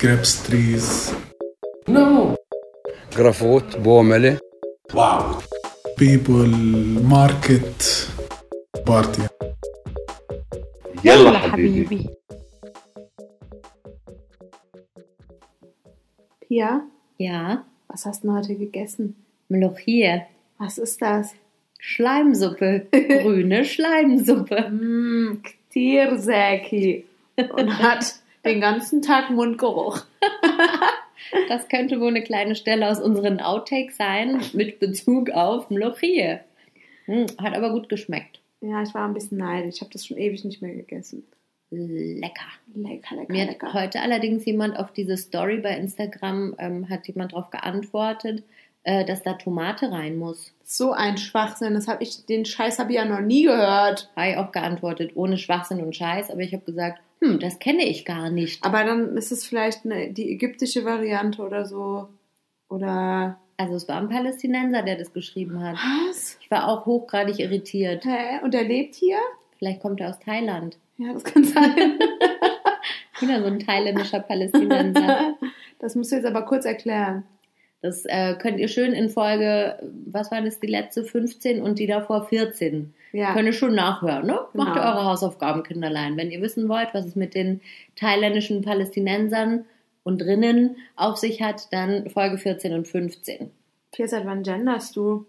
grapes trees, No. جرافوت بوملة Wow. people, market, party. يلا حبيبي. Pia, Ja, was hast du denn heute gegessen? Melochie. Was ist das? Schleimsuppe. Grüne Schleimsuppe. Mmm, Ktiersäki. Und hat den ganzen Tag Mundgeruch. Das könnte wohl eine kleine Stelle aus unseren Outtakes sein, mit Bezug auf Melochie. Hm, hat aber gut geschmeckt. Ja, ich war ein bisschen neidisch. Ich habe das schon ewig nicht mehr gegessen. Lecker. Lecker, lecker, Mir hat lecker. heute allerdings jemand auf diese Story bei Instagram, ähm, hat jemand darauf geantwortet, äh, dass da Tomate rein muss. So ein Schwachsinn. Das hab ich, den Scheiß habe ich ja noch nie gehört. Habe ich auch geantwortet, ohne Schwachsinn und Scheiß, aber ich habe gesagt, hm, das kenne ich gar nicht. Aber dann ist es vielleicht eine, die ägyptische Variante oder so. Oder. Also es war ein Palästinenser, der das geschrieben hat. Was? Ich war auch hochgradig irritiert. Hä? Und er lebt hier? Vielleicht kommt er aus Thailand. Ja, das kann sein. Wieder so ein thailändischer Palästinenser. Das musst du jetzt aber kurz erklären. Das äh, könnt ihr schön in Folge, was war das, die letzte 15 und die davor 14. Ja. Könnt ihr schon nachhören, ne? Macht ihr Genau. eure Hausaufgaben, Kinderlein. Wenn ihr wissen wollt, was es mit den thailändischen Palästinensern und drinnen auf sich hat, dann Folge 14 und 15. Pia, seit wann genderst du?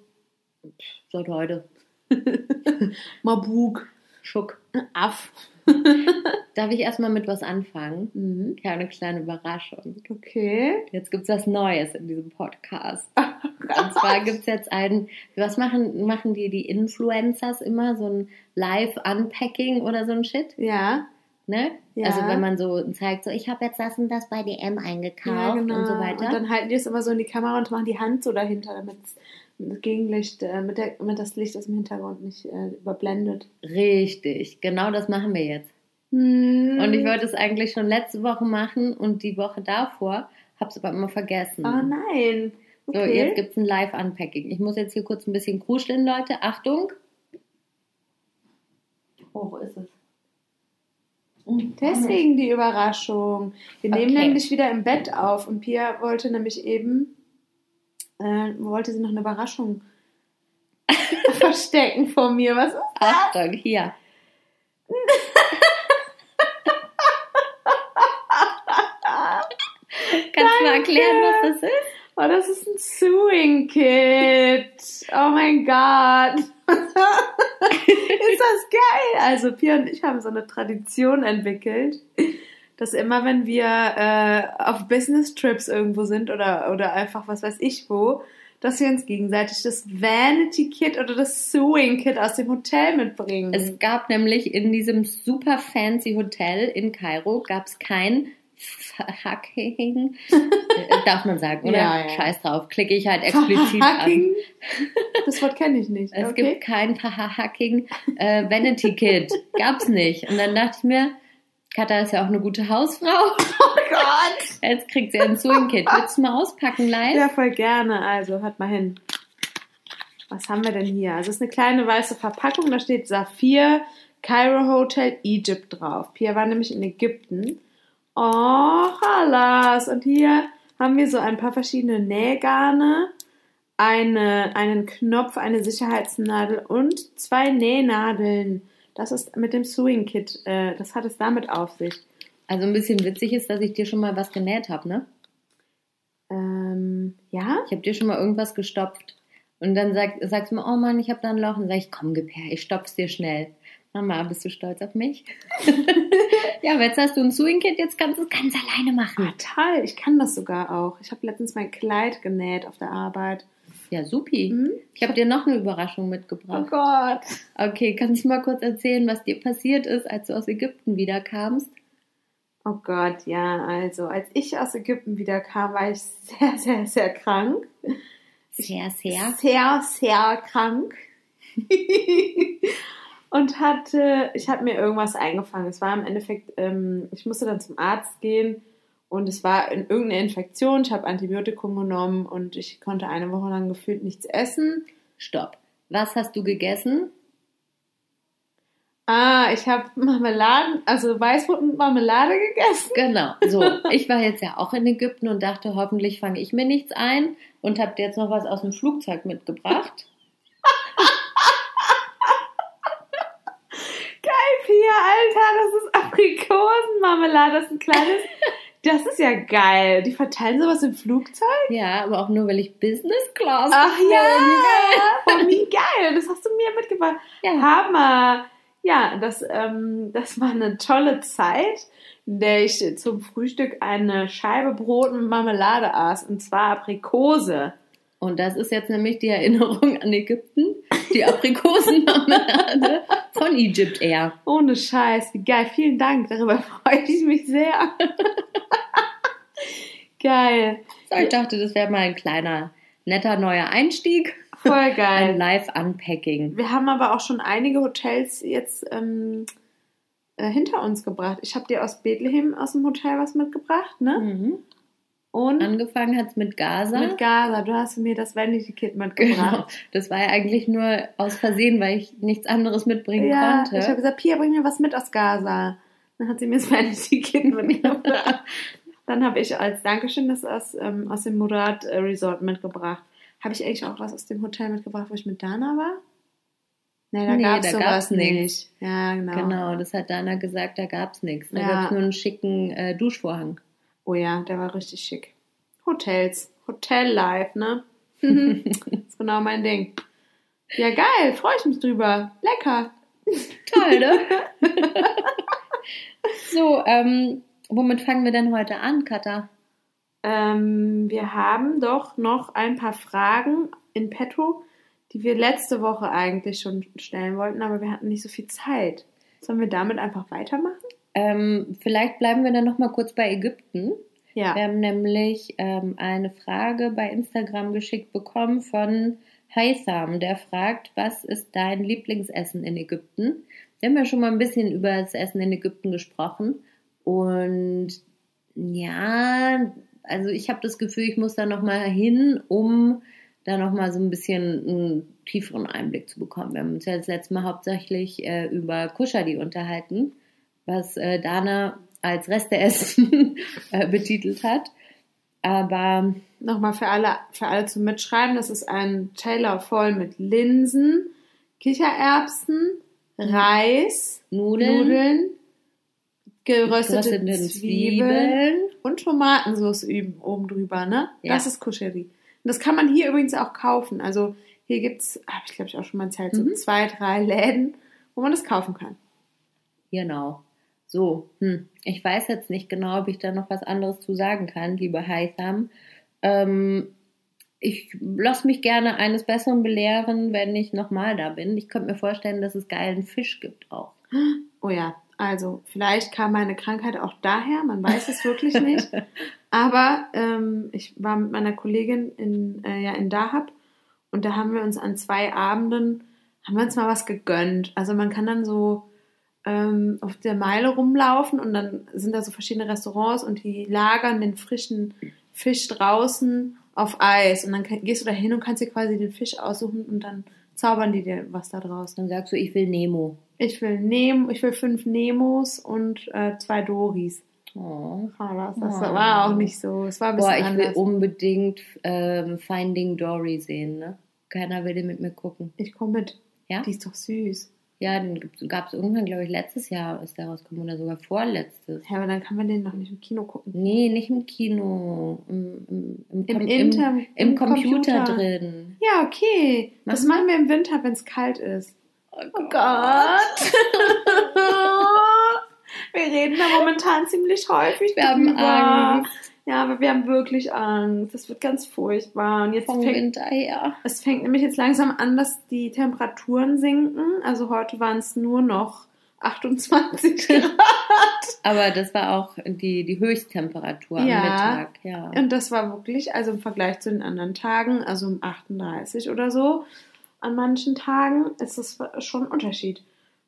Seit heute. Mabuk. Schuck. Aff. Darf ich erstmal mit was anfangen? Mhm. Ich habe eine kleine Überraschung. Okay. Jetzt gibt es was Neues in diesem Podcast. Und zwar gibt es jetzt ein, was machen, machen die, die Influencers immer? So ein Live-Unpacking oder so ein Shit, Ja. ne? Ja. Also wenn man so zeigt, so ich habe jetzt das und das bei DM eingekauft Ja, genau. und so weiter. Und dann halten die es immer so in die Kamera und machen die Hand so dahinter, damit das Gegenlicht, äh, mit, der, mit das Licht aus dem Hintergrund nicht äh, überblendet. Richtig, genau das machen wir jetzt. Hm. Und ich wollte es eigentlich schon letzte Woche machen und die Woche davor, hab's aber immer vergessen. Oh nein. So, Okay. jetzt gibt's ein Live-Unpacking. Ich muss jetzt hier kurz ein bisschen kruscheln, Leute. Achtung. Wo ist es? Deswegen die Überraschung. Wir nehmen Okay. nämlich wieder im Bett auf und Pia wollte nämlich eben, äh, wollte sie noch eine Überraschung verstecken vor mir. Was ist Achtung, hier. Kannst du mal erklären, was das ist? Oh, das ist ein Sewing Kit. Oh mein Gott. ist das geil? Also Pia und ich haben so eine Tradition entwickelt, dass immer, wenn wir äh, auf Business Trips irgendwo sind oder, oder einfach was weiß ich wo, dass wir uns gegenseitig das Vanity Kit oder das Sewing Kit aus dem Hotel mitbringen. Es gab nämlich in diesem super fancy Hotel in Kairo gab's kein Hacking. Darf man sagen, oder? Ja, ja. Scheiß drauf. Klicke ich halt explizit an. Hacking? Das Wort kenne ich nicht. Es okay. gibt kein Hacking äh, Vanity Kit. Gab's nicht. Und dann dachte ich mir, Katha ist ja auch eine gute Hausfrau. Oh Gott. Jetzt kriegt sie ein Sewing Kit. Willst du mal auspacken live? Ja, voll gerne. Also, hört mal hin. Was haben wir denn hier? Also, es ist eine kleine weiße Verpackung. Da steht Saphir Cairo Hotel Egypt drauf. Pia war nämlich in Ägypten. Oh, halas. Und hier haben wir so ein paar verschiedene Nähgarne, eine, einen Knopf, eine Sicherheitsnadel und zwei Nähnadeln. Das ist mit dem Sewing Kit. Äh, das hat es damit auf sich. Also ein bisschen witzig ist, dass ich dir schon mal was genäht habe, ne? Ähm, ja? Ich habe dir schon mal irgendwas gestopft. Und dann sag, sagst du mir, oh Mann, ich habe da ein Loch. Und sag ich, komm, gib her, ich stopf's dir schnell. Mama, bist du stolz auf mich? ja, aber jetzt hast du ein Sewing-Kit, jetzt kannst du es ganz alleine machen. Ah, toll. Ich kann das sogar auch. Ich habe letztens mein Kleid genäht auf der Arbeit. Ja, supi. Mhm. Ich habe dir noch eine Überraschung Oh mitgebracht. Gott. Okay, kannst du mal kurz erzählen, was dir passiert ist, als du aus Ägypten wiederkamst? Oh Gott, ja, also als ich aus Ägypten wieder kam, war ich sehr, sehr, sehr krank. Sehr, sehr. Sehr, sehr krank. Und hatte, ich habe mir irgendwas eingefangen. Es war im Endeffekt, ähm, ich musste dann zum Arzt gehen und es war in irgendeine Infektion. Ich habe Antibiotikum genommen und ich konnte eine Woche lang gefühlt nichts essen. Stopp. Was hast du gegessen? Ah, ich habe Marmeladen, also Weißbrot mit Marmelade gegessen. Genau. So, ich war jetzt ja auch in Ägypten und dachte, hoffentlich fange ich mir nichts ein und habe dir jetzt noch was aus dem Flugzeug mitgebracht. Geil, Pia, Alter, das ist Aprikosenmarmelade, das ist ein kleines. Das ist ja geil. Die verteilen sowas im Flugzeug? Ja, aber auch nur, weil ich Business Class Ach ja, oh, wie geil. Das hast du mir mitgebracht. Ja. Hammer. Ja, das, ähm, das war eine tolle Zeit, in der ich zum Frühstück eine Scheibe Brot mit Marmelade aß, und zwar Aprikose. Und das ist jetzt nämlich die Erinnerung an Ägypten, die Aprikosenmarmelade von Egypt Air. Ohne Scheiß, wie geil. Vielen Dank, darüber freue ich mich sehr. geil. So, ich dachte, das wäre mal ein kleiner, netter neuer Einstieg. Voll Ein geil. Live-Unpacking. Wir haben aber auch schon einige Hotels jetzt ähm, äh, hinter uns gebracht. Ich habe dir aus Bethlehem aus dem Hotel was mitgebracht, ne? Mhm. Und Angefangen hat es mit Gaza. mit Gaza. Du hast mir das Vanity Kit Genau. mitgebracht. Das war ja eigentlich nur aus Versehen, weil ich nichts anderes mitbringen Ja, konnte. ich habe gesagt, Pia, bring mir was mit aus Gaza. Dann hat sie mir das Vanity Kit mitgebracht. Dann habe ich als Dankeschön das aus, ähm, aus dem Murad äh, Resort mitgebracht. Habe ich eigentlich auch was aus dem Hotel mitgebracht, wo ich mit Dana war? Nee, da Nee, gab's da gab's nicht. nichts. Ja, genau. Genau, das hat Dana gesagt, da gab es nichts. Da Ja. gab es nur einen schicken äh, Duschvorhang. Oh ja, der war richtig schick. Hotels. Hotel Life, ne? ist genau mein Ding. Ja, geil, freue ich mich drüber. Lecker. Toll, ne? so, ähm, womit fangen wir denn heute an, Katha? Ähm, wir haben doch noch ein paar Fragen in petto, die wir letzte Woche eigentlich schon stellen wollten, aber wir hatten nicht so viel Zeit. Sollen wir damit einfach weitermachen? Ähm, vielleicht bleiben wir dann noch mal kurz bei Ägypten. Ja. Wir haben nämlich ähm, eine Frage bei Instagram geschickt bekommen von Haitham, der fragt, was ist dein Lieblingsessen in Ägypten? Wir haben ja schon mal ein bisschen über das Essen in Ägypten gesprochen. Und ja, also ich habe das Gefühl, ich muss da noch mal hin, um da noch mal so ein bisschen einen tieferen Einblick zu bekommen. Wir haben uns ja das letzte Mal hauptsächlich äh, über Kushadi unterhalten, was äh, Dana als Resteessen äh, betitelt hat. Aber Nochmal für alle, für alle zum Mitschreiben, das ist ein Teller voll mit Linsen, Kichererbsen, Reis, Nudeln, Nudeln, geröstete geröstete Zwiebeln, Zwiebeln. und Tomatensauce oben drüber, ne? Ja. Das ist Kuscheri. Und das kann man hier übrigens auch kaufen. Also hier gibt's, habe ich glaube ich auch schon mal erzählt, so Mhm. zwei, drei Läden, wo man das kaufen kann. Genau. So, hm. ich weiß jetzt nicht genau, ob ich da noch was anderes zu sagen kann, liebe Haitham. Ähm, ich lasse mich gerne eines Besseren belehren, wenn ich nochmal da bin. Ich könnte mir vorstellen, dass es geilen Fisch gibt auch. Oh ja, also vielleicht kam meine Krankheit auch daher, man weiß es wirklich nicht. Aber ähm, ich war mit meiner Kollegin in, äh, ja, in Dahab und da haben wir uns an zwei Abenden, haben wir uns mal was gegönnt. Also man kann dann so ähm, auf der Meile rumlaufen und dann sind da so verschiedene Restaurants und die lagern den frischen Fisch draußen auf Eis und dann gehst du da hin und kannst dir quasi den Fisch aussuchen und dann zaubern die dir was da draus. Dann sagst du, ich will Nemo. Ich will Nemo, ich will fünf Nemos und äh, zwei Doris. Oh. Ah, das, das Oh. war auch nicht so. Es war ein bisschen Boah, ich will anders. unbedingt ähm, Finding Dory sehen, ne? Keiner will mit mir gucken. Ich komme mit. Ja? Die ist doch süß. Ja, den gab es irgendwann, glaube ich, letztes Jahr ist der rausgekommen oder sogar vorletztes. Ja, aber dann kann man den noch nicht im Kino gucken. Nee, nicht im Kino. Im, im, im, Im Inter- im, im Computer, Computer. drin. Ja, okay. Das Machen wir im Winter, wenn es kalt ist. Oh Gott. wir reden da momentan ziemlich häufig Wir haben. Angst Ja, aber wir haben wirklich Angst. Das wird ganz furchtbar. Und jetzt vom fängt, Winter her. Es fängt nämlich jetzt langsam an, dass die Temperaturen sinken. Also heute waren es nur noch 28 Grad. Aber das war auch die, die Höchsttemperatur am Ja. Mittag. Ja. Und das war wirklich, also im Vergleich zu den anderen Tagen, also um 38 oder so, an manchen Tagen ist das schon ein Unterschied.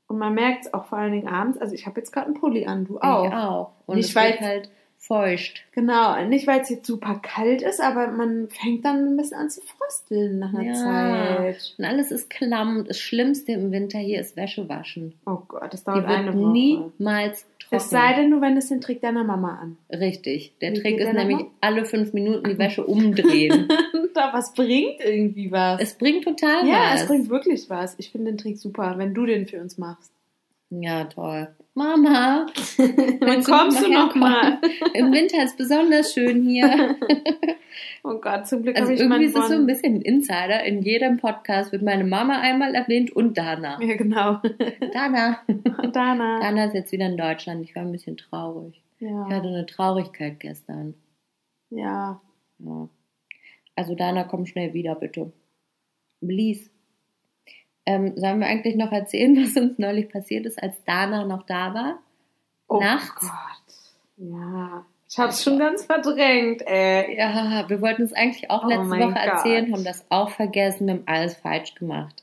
Und man merkt es auch vor allen Dingen abends. Also ich habe jetzt gerade einen Pulli an, du auch. Ich auch. Und es wird weil- halt feucht. Genau, nicht weil es jetzt super kalt ist, aber man fängt dann ein bisschen an zu frösteln nach einer Ja. Zeit. Und alles ist klamm. Das Schlimmste im Winter hier ist Wäsche waschen. Oh Gott, das Die dauert eine wird Woche. niemals trocken. es sei denn, du wendest den Trick deiner Mama an. Richtig. Der Wie Trick ist nämlich nochmal? alle fünf Minuten die Wäsche umdrehen. da was bringt irgendwie was. es bringt total ja, was. es bringt wirklich was. Ich finde den Trick super, wenn du den für uns machst. Ja, toll. Mama, Wann willst kommst du noch mal? Im Winter ist besonders schön hier. Oh Gott, zum Glück Also habe ich irgendwie ist es so ein bisschen ein Insider. In jedem Podcast wird meine Mama einmal erwähnt und Dana. Ja, genau. Dana. Dana. Dana ist jetzt wieder in Deutschland. Ich war ein bisschen traurig. Ich Ja. hatte eine Traurigkeit gestern. ja. Ja. Also Dana, komm schnell wieder, bitte. Please. Ähm, sollen wir eigentlich noch erzählen, was uns neulich passiert ist, als Dana noch da war? Oh Nachts? Gott. Ja. Ich hab's schon ganz verdrängt, ey. Ja, wir wollten es eigentlich auch Oh letzte Woche erzählen, Gott. haben das auch vergessen, wir haben alles falsch gemacht.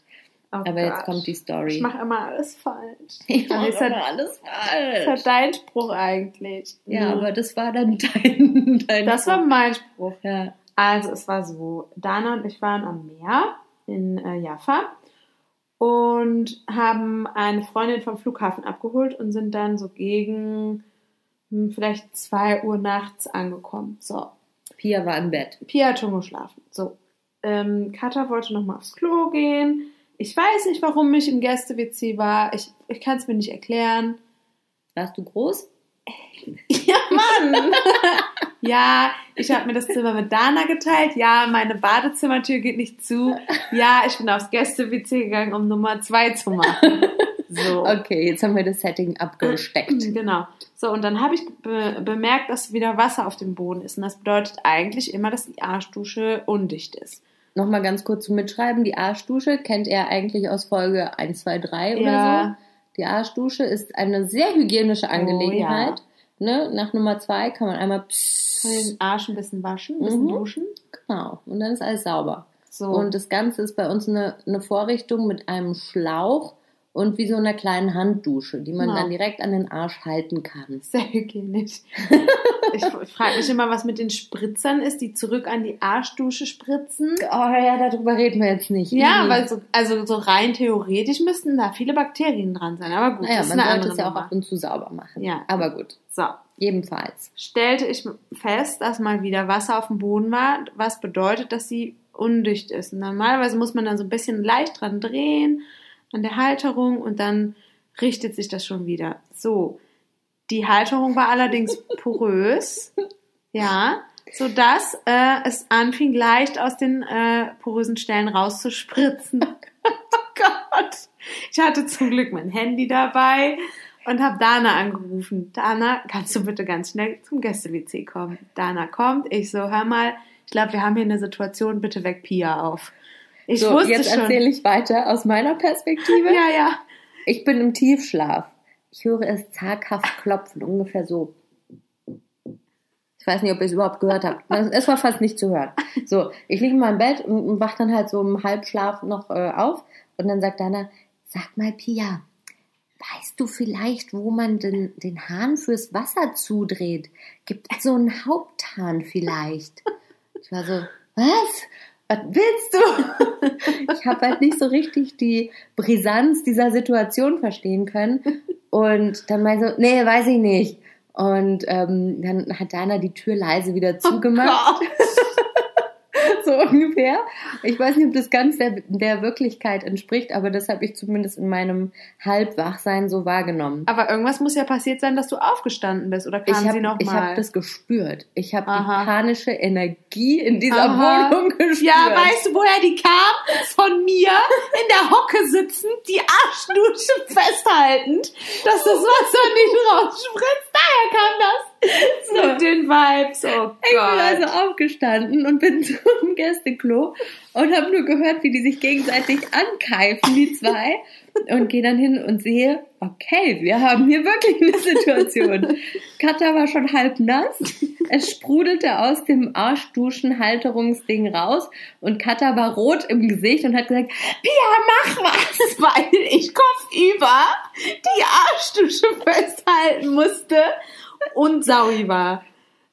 Oh Aber jetzt Gott. kommt die Story. Ich mache immer alles falsch. Ich Aber mach ist ja- immer alles Das falsch. ist ja dein Spruch eigentlich. Ja, Mhm. aber das war dann dein, dein das war mein Spruch. ja. Also, es war so: Dana und ich waren am Meer in äh, Jaffa und haben eine Freundin vom Flughafen abgeholt und sind dann so gegen hm, vielleicht 2 Uhr nachts angekommen. So, Pia war im Bett. Pia hat schon geschlafen. So, ähm, Katha wollte noch mal aufs Klo gehen. Ich weiß nicht, warum ich im Gäste-WC war. Ich, ich kann es mir nicht erklären. Warst du groß? Ja, Mann! ja, ich habe mir das Zimmer mit Dana geteilt. Ja, meine Badezimmertür geht nicht zu. Ja, ich bin aufs Gäste-WC gegangen, um Nummer zwei zu machen. So. Okay, jetzt haben wir das Setting abgesteckt. Genau. So, und dann habe ich be bemerkt, dass wieder Wasser auf dem Boden ist. Und das bedeutet eigentlich immer, dass die Arschdusche undicht ist. Nochmal ganz kurz zum Mitschreiben. Die Arschdusche kennt ihr eigentlich aus Folge 1, 2, 3 oder Ja. so. Die Arschdusche ist eine sehr hygienische Angelegenheit. Ne? Nach Nummer 2 kann man einmal Kann pssst, den Arsch ein bisschen waschen, ein bisschen Mhm. duschen. genau, und dann ist alles sauber. So. Und das Ganze ist bei uns eine, eine Vorrichtung mit einem Schlauch und wie so einer kleinen Handdusche, die man Genau. dann direkt an den Arsch halten kann. Sehr hygienisch. ich frage mich immer, was mit den Spritzern ist, die zurück an die Arschdusche spritzen. Oh ja, darüber reden wir jetzt nicht. Ja, Mhm. weil so, also so rein theoretisch müssten da viele Bakterien dran sein. Aber gut, Naja, das ist man eine sollte es ja auch ab und zu sauber machen. Ja. Aber gut, So, jedenfalls. stellte ich fest, dass mal wieder Wasser auf dem Boden war, was bedeutet, dass sie undicht ist. Und normalerweise muss man dann so ein bisschen leicht dran drehen an der Halterung und dann richtet sich das schon wieder. So, die Halterung war allerdings porös, ja, so dass äh, es anfing leicht aus den äh, porösen Stellen rauszuspritzen. oh Gott! Ich hatte zum Glück mein Handy dabei und habe Dana angerufen. Dana, kannst du bitte ganz schnell zum Gäste-WC kommen? Dana kommt. Ich so, hör mal, ich glaube, wir haben hier eine Situation, bitte weck Pia auf. Ich so, wusste jetzt schon. erzähle ich weiter aus meiner Perspektive. Ja, ja. Ich bin im Tiefschlaf. Ich höre es zaghaft klopfen, ungefähr so. Ich weiß nicht, ob ihr es überhaupt gehört habt. Es war fast nicht zu hören. So, ich liege in meinem Bett und wach dann halt so im Halbschlaf noch äh, auf. Und dann sagt Dana, sag mal, Pia, weißt du vielleicht, wo man den, den Hahn fürs Wasser zudreht? Gibt es so einen Haupthahn vielleicht? Ich war so, was? Was willst du? Ich habe halt nicht so richtig die Brisanz dieser Situation verstehen können. Und dann meinte so, nee, weiß ich nicht. Und ähm, dann hat Dana die Tür leise wieder zugemacht, so ungefähr. Ich weiß nicht, ob das ganz der, der Wirklichkeit entspricht, aber das habe ich zumindest in meinem Halbwachsein so wahrgenommen. Aber irgendwas muss ja passiert sein, dass du aufgestanden bist. Oder kam Ich sie habe noch ich mal? hab das gespürt. Ich habe die panische Energie in dieser Aha. Wohnung gespürt. Ja, weißt du, woher die kam? Von mir in der Hocke sitzend, die Arschdusche festhaltend, dass das Wasser nicht rausspritzt. Daher kam das. Den Vibes. Oh Ich bin Gott. also aufgestanden und bin zum Gästeklo und habe nur gehört, wie die sich gegenseitig ankeifen, die zwei. Und gehe dann hin und sehe, okay, wir haben hier wirklich eine Situation. Katha war schon halb nass. Es sprudelte aus dem Arschduschen-Halterungsding raus und Katha war rot im Gesicht und hat gesagt, Pia, mach was, weil ich kopfüber die Arschdusche festhalten musste und Saui war.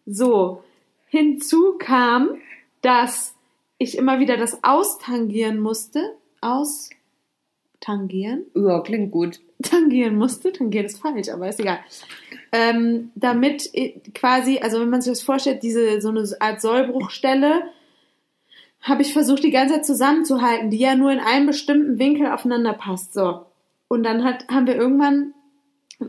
So, hinzu kam, dass ich immer wieder das austangieren musste. Austangieren? Ja, klingt gut. Tangieren musste. Tangieren ist falsch, aber ist egal. Ähm, damit quasi, also wenn man sich das vorstellt, diese so eine Art Sollbruchstelle, habe ich versucht, die ganze Zeit zusammenzuhalten, die ja nur in einem bestimmten Winkel aufeinander passt. So. Und dann hat, haben wir irgendwann,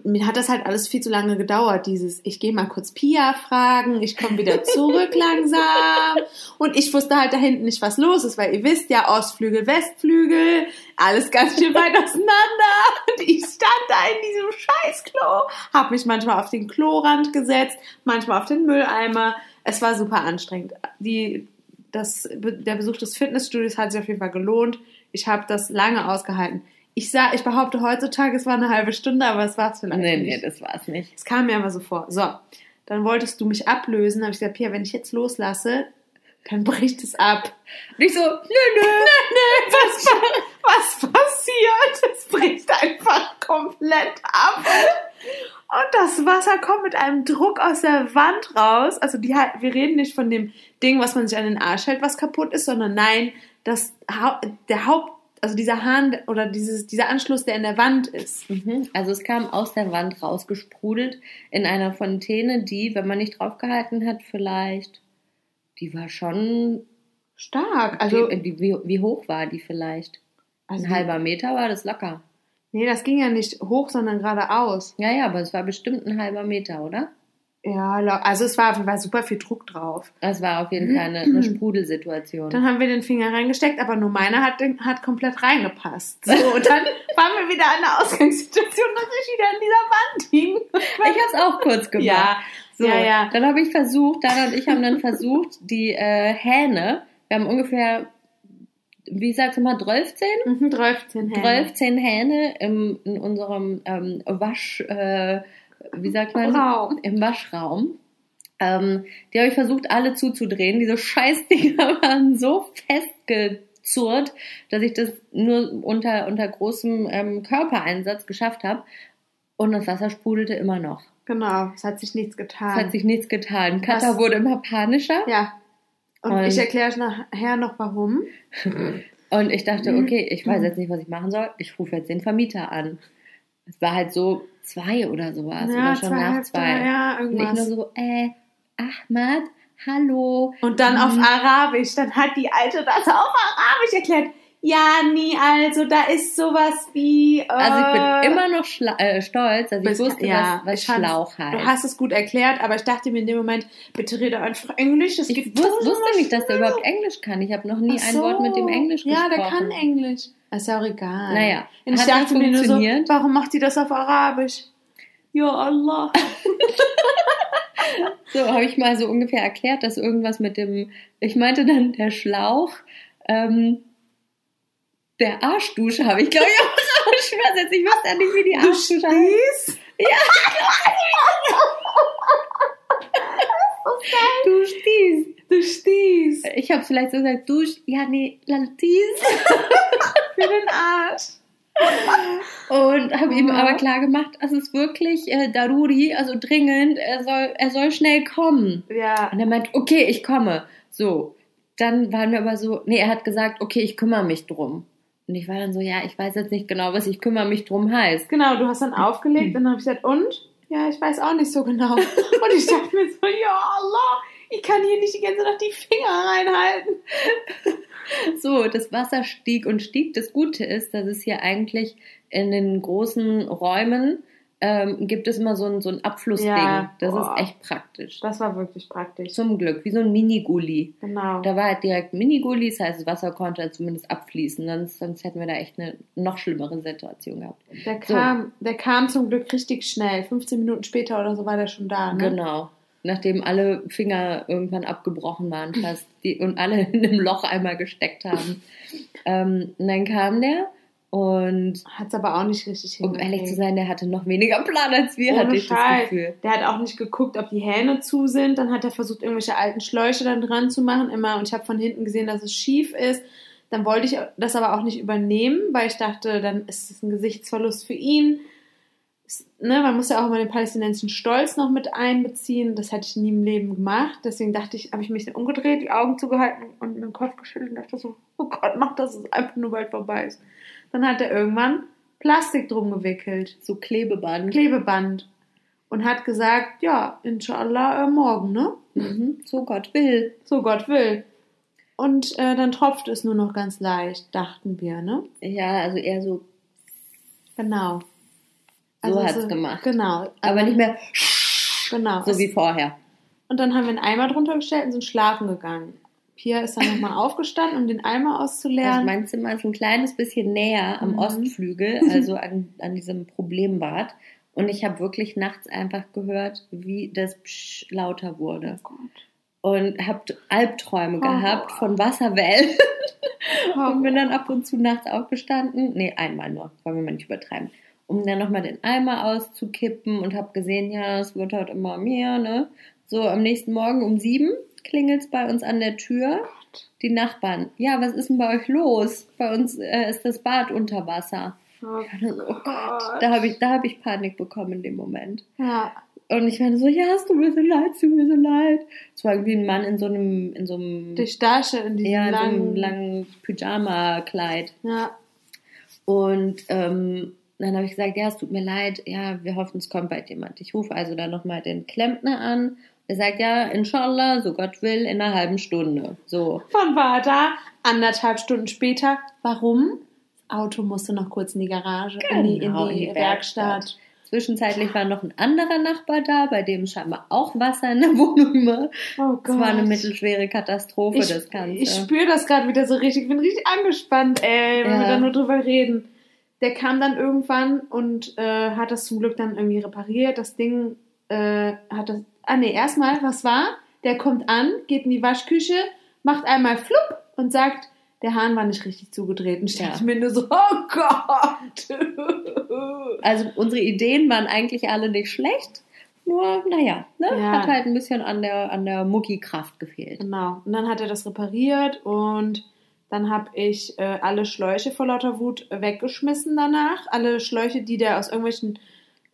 mir hat das halt alles viel zu lange gedauert, dieses, ich gehe mal kurz Pia fragen, ich komme wieder zurück langsam. Und ich wusste halt da hinten nicht, was los ist, weil ihr wisst ja, Ostflügel, Westflügel, alles ganz schön weit auseinander. Und ich stand da in diesem Scheißklo, habe mich manchmal auf den Klorand gesetzt, manchmal auf den Mülleimer. Es war super anstrengend. Die, das, der Besuch des Fitnessstudios hat sich auf jeden Fall gelohnt. Ich habe das lange ausgehalten. Ich, sah, ich behaupte heutzutage, es war eine halbe Stunde, aber es war es vielleicht Nee, nicht. nee, das war's nicht. Es kam mir aber so vor. So, dann wolltest du mich ablösen. habe ich gesagt, Pia, wenn ich jetzt loslasse, dann bricht es ab. Und ich so, nö, nö. Nee, was, was passiert? Es bricht einfach komplett ab. Und das Wasser kommt mit einem Druck aus der Wand raus. Also die, wir reden nicht von dem Ding, was man sich an den Arsch hält, was kaputt ist, sondern nein, das, der Haupt, also dieser Hahn oder dieses, dieser Anschluss, der in der Wand ist. Mhm. Also es kam aus der Wand rausgesprudelt in einer Fontäne, die, wenn man nicht draufgehalten hat, vielleicht, die war schon, Stark. Also, wie, wie, wie, wie hoch war die vielleicht? also Ein halber Meter war das locker. Nee, das ging ja nicht hoch, sondern geradeaus. Ja, ja, aber es war bestimmt ein halber Meter, oder? Ja, also es war auf jeden Fall super viel Druck drauf. Das war auf jeden Fall eine, eine Sprudelsituation. Dann haben wir den Finger reingesteckt, aber nur meiner hat, hat komplett reingepasst. So, und dann waren wir wieder an der Ausgangssituation, dass ich wieder an dieser Wand hing. Ich habe es auch kurz gemacht. Ja, so, ja, ja. Dann habe ich versucht, Dana und ich haben dann versucht, die äh, Hähne, wir haben ungefähr, wie sagst du mal, 12? Mhm, 13 Hände. 13 Hähne im, in unserem ähm, Wasch, äh, wie sagt man? Raum. Im Waschraum. Ähm, die habe ich versucht, alle zuzudrehen. Diese Scheißdinger waren so festgezurrt, dass ich das nur unter, unter großem ähm, Körpereinsatz geschafft habe. Und das Wasser sprudelte immer noch. Genau, es hat sich nichts Es getan. hat sich nichts getan. Katha Was? wurde immer panischer. ja. Und, Und- ich erkläre euch nachher noch warum. Und ich dachte, okay, ich weiß jetzt nicht, was ich machen soll. Ich rufe jetzt den Vermieter an. Es war halt so zwei oder sowas. oder schon nach halb zwei. Ja, Und ich irgendwas. nur so, äh, Ahmad, hallo. Und dann auf Mhm. Arabisch. Dann hat die Alte das auf Arabisch erklärt. Ja, nee, also da ist sowas wie. Äh, Also ich bin immer noch äh, stolz, dass ich bist- wusste, ja, was, was ich Schlauch heißt. Du hast es gut erklärt, aber ich dachte mir in dem Moment, bitte rede einfach Englisch. Es ich wus wusste nicht, dass der überhaupt Englisch kann. Ich habe noch nie Ach ein so. Wort mit dem Englisch Ja, gesprochen. der kann Englisch. Ist ja auch egal. Naja, Und ich hat dachte mir nur so, warum macht die das auf Arabisch? Ja, Allah. So habe ich mal so ungefähr erklärt, dass irgendwas mit dem, ich meinte dann der Schlauch, ähm, der Arschdusche habe ich glaube ich auch übersetzt. Ich wusste ja nicht, wie die Du Arschdusche heißt. stehst? Du stehst. Du stehst. Ich habe vielleicht so gesagt, du, ja nee, Lantis. Für den Arsch. Und habe ihm aber klar gemacht, es ist wirklich äh, Daruri, also dringend, er soll, er soll schnell kommen. Ja. Und er meint, okay, ich komme. So, dann waren wir aber so, nee, er hat gesagt, okay, ich kümmere mich drum. Und ich war dann so, ja, ich weiß jetzt nicht genau, was ich kümmere mich drum heißt. Genau, du hast dann aufgelegt und dann habe ich gesagt, und? Ja, ich weiß auch nicht so genau. Und ich dachte mir so, ja Allah, ich kann hier nicht die ganze Nacht die Finger reinhalten. So, das Wasser stieg und stieg. Das Gute ist, dass es hier eigentlich in den großen Räumen ähm, gibt es immer so ein, so ein Abflussding. Ja, das boah. ist echt praktisch. Das war wirklich praktisch. Zum Glück, wie so ein Mini-Gully. Genau. Da war halt direkt Mini-Gully, das heißt, das Wasser konnte halt zumindest abfließen. Sonst, sonst hätten wir da echt eine noch schlimmere Situation gehabt. Der kam, der kam zum Glück richtig schnell. 15 Minuten später oder so war der schon da. Ne? Genau. Nachdem alle Finger irgendwann abgebrochen waren fast die, und alle in einem Loch einmal gesteckt haben. ähm, und dann kam der und Hat es aber auch nicht richtig um hingekriegt. ehrlich zu sein, der hatte noch weniger Plan als wir, Ohne hatte ich das Scheiß. Gefühl. Der hat auch nicht geguckt, ob die Hähne zu sind. Dann hat er versucht, irgendwelche alten Schläuche dann dran zu machen. Immer. Und ich habe von hinten gesehen, dass es schief ist. Dann wollte ich das aber auch nicht übernehmen, weil ich dachte, dann ist es ein Gesichtsverlust für ihn. ne, man muss ja auch immer den palästinensischen Stolz noch mit einbeziehen. Das hätte ich nie im Leben gemacht. Deswegen dachte ich, habe ich mich umgedreht, die Augen zugehalten und den Kopf geschüttelt und dachte so, oh Gott, mach das, es einfach nur bald vorbei ist. Dann hat er irgendwann Plastik drum gewickelt, So Klebeband. Klebeband. Und hat gesagt, ja, inshallah äh, morgen, ne? Mhm. So Gott will. So Gott will. Und äh, dann tropft es nur noch ganz leicht, dachten wir, ne? Ja, also eher so, Genau. So hat's gemacht. Genau. aber nicht mehr Genau. so wie vorher. Und dann haben wir einen Eimer drunter gestellt und sind schlafen gegangen. Pia ist dann nochmal aufgestanden, um den Eimer Also auszuleeren. mein Zimmer ist ein kleines bisschen näher am Mhm. Ostflügel, also an, an diesem Problembad. Und ich habe wirklich nachts einfach gehört, wie das Psch lauter wurde. Oh. Und habe Albträume Oh. gehabt von Wasserwellen. Oh und bin dann ab und zu nachts aufgestanden. Nee, einmal nur, wollen wir mal nicht übertreiben. Um dann nochmal den Eimer auszukippen und habe gesehen, ja, es wird heute immer mehr, ne? So, am nächsten Morgen um sieben klingelt es bei uns an der Tür. Die Nachbarn, ja, was ist denn bei euch los? Bei uns äh, ist das Bad unter Wasser. Oh Oh Gott, da habe ich, da hab ich Panik bekommen in dem Moment. Ja. Und ich war so, ja, es tut mir so leid, es tut mir so leid. Es war irgendwie ein Mann in so einem, in so einem, Die Stasche in diesem ja, in so langen. langen Pyjama-Kleid. ja. Und ähm, dann habe ich gesagt, ja, es tut mir leid, ja, wir hoffen, es kommt bald jemand. Ich rufe also dann nochmal den Klempner an. Er sagt, ja, inshallah, so Gott will, in einer halben Stunde. So. Wann war er da? Anderthalb Stunden später. Warum? Das Auto musste noch kurz in die Garage, in die, in Genau, die, in die Werkstatt. Werkstatt. Zwischenzeitlich war noch ein anderer Nachbar da, bei dem scheinbar auch Wasser in der Wohnung war. Oh Es war eine mittelschwere Katastrophe, ich, das Ganze. Ich spüre das gerade wieder so richtig. Ich bin richtig angespannt, ey, wenn Ja. wir da nur drüber reden. Der kam dann irgendwann und äh, hat das zum Glück dann irgendwie repariert. Das Ding äh, hat das. Ah, nee, erstmal, was war? Der kommt an, geht in die Waschküche, macht einmal flupp und sagt, der Hahn war nicht richtig zugedreht. Und ich Ja. dachte mir nur so, oh Gott. Also unsere Ideen waren eigentlich alle nicht schlecht. Nur, naja, ne? Ja. hat halt ein bisschen an der, an der Muckikraft gefehlt. Genau. Und dann hat er das repariert und dann habe ich äh, alle Schläuche vor lauter Wut weggeschmissen danach. Alle Schläuche, die der aus irgendwelchen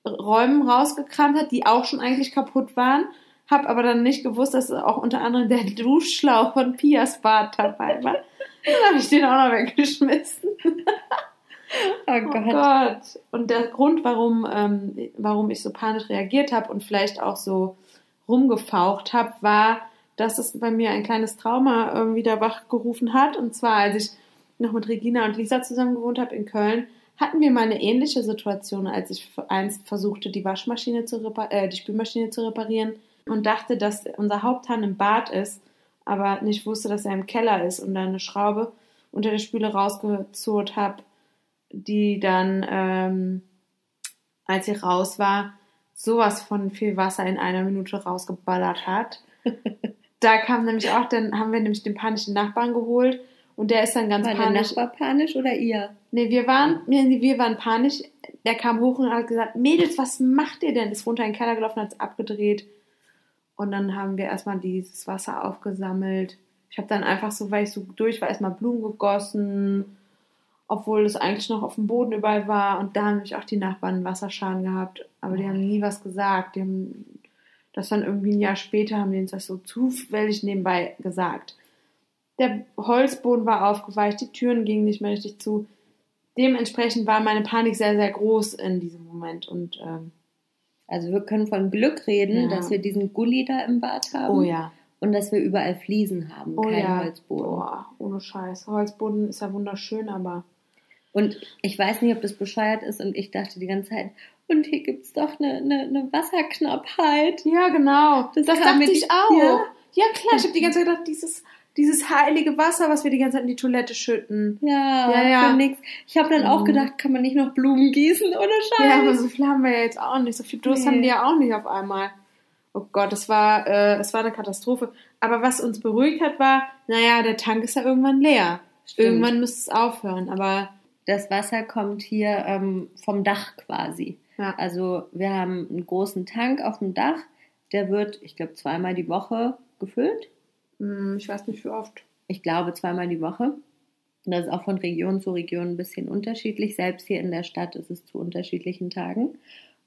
Räumen rausgekramt hat, die auch schon eigentlich kaputt waren. Hab aber dann nicht gewusst, dass auch unter anderem der Duschschlauch von Pias Bad dabei war. Dann habe ich den auch noch weggeschmissen. Oh Oh Gott. Und der Grund, warum, ähm, warum ich so panisch reagiert habe und vielleicht auch so rumgefaucht habe, war, dass es bei mir ein kleines Trauma ähm, wieder wachgerufen hat. Und zwar, als ich noch mit Regina und Lisa zusammen gewohnt habe in Köln, hatten wir mal eine ähnliche Situation, als ich einst versuchte, die Waschmaschine zu äh, die Spülmaschine zu reparieren und dachte, dass unser Haupthahn im Bad ist, aber nicht wusste, dass er im Keller ist und dann eine Schraube unter der Spüle rausgezurrt habe, die dann, ähm, als sie raus war, sowas von viel Wasser in einer Minute rausgeballert hat. da kam nämlich auch, dann haben wir nämlich den panischen Nachbarn geholt und der ist dann ganz War der panisch. Nachbar panisch oder ihr? Nee, wir waren, nee, wir waren panisch. Der kam hoch und hat gesagt, Mädels, was macht ihr denn? Ist runter in den Keller gelaufen, hat es abgedreht. Und dann haben wir erstmal dieses Wasser aufgesammelt. Ich habe dann einfach so, weil ich so durch war, erstmal Blumen gegossen, obwohl es eigentlich noch auf dem Boden überall war. Und da haben nämlich auch die Nachbarn einen Wasserschaden gehabt. Aber die haben nie was gesagt. Die haben das dann irgendwie ein Jahr später, haben die uns das so zufällig nebenbei gesagt. Der Holzboden war aufgeweicht, die Türen gingen nicht mehr richtig zu. Dementsprechend war meine Panik sehr, sehr groß in diesem Moment. Und ähm, Also wir können von Glück reden, Ja. dass wir diesen Gully da im Bad haben. oh ja, Und dass wir überall Fliesen haben, oh kein ja, Holzboden. Boah, ohne Scheiß. Holzboden ist ja wunderschön, aber Und ich weiß nicht, ob das bescheuert ist und ich dachte die ganze Zeit, und hier gibt es doch eine, eine, eine Wasserknappheit. ja, genau. Das Das, dachte ich auch. ja. Ja, klar. Ich habe die ganze Zeit gedacht, dieses, dieses heilige Wasser, was wir die ganze Zeit in die Toilette schütten. Ja, Ja, ja. für nix. Ich habe dann auch Mhm. gedacht, kann man nicht noch Blumen gießen ohne Scheiß? Ja, aber so viel haben wir ja jetzt auch nicht. So viel Durst Nee. haben die ja auch nicht auf einmal. Oh Gott, es war, äh, es war eine Katastrophe. Aber was uns beruhigt hat, war, naja, der Tank ist ja irgendwann leer. Stimmt. Irgendwann müsste es aufhören. Aber Das Wasser kommt hier ähm, vom Dach quasi. ja, Also wir haben einen großen Tank auf dem Dach, der wird, ich glaube, zweimal die Woche gefüllt. Hm, ich weiß nicht wie oft. Ich glaube zweimal die Woche. Das ist auch von Region zu Region ein bisschen unterschiedlich. Selbst hier in der Stadt ist es zu unterschiedlichen Tagen.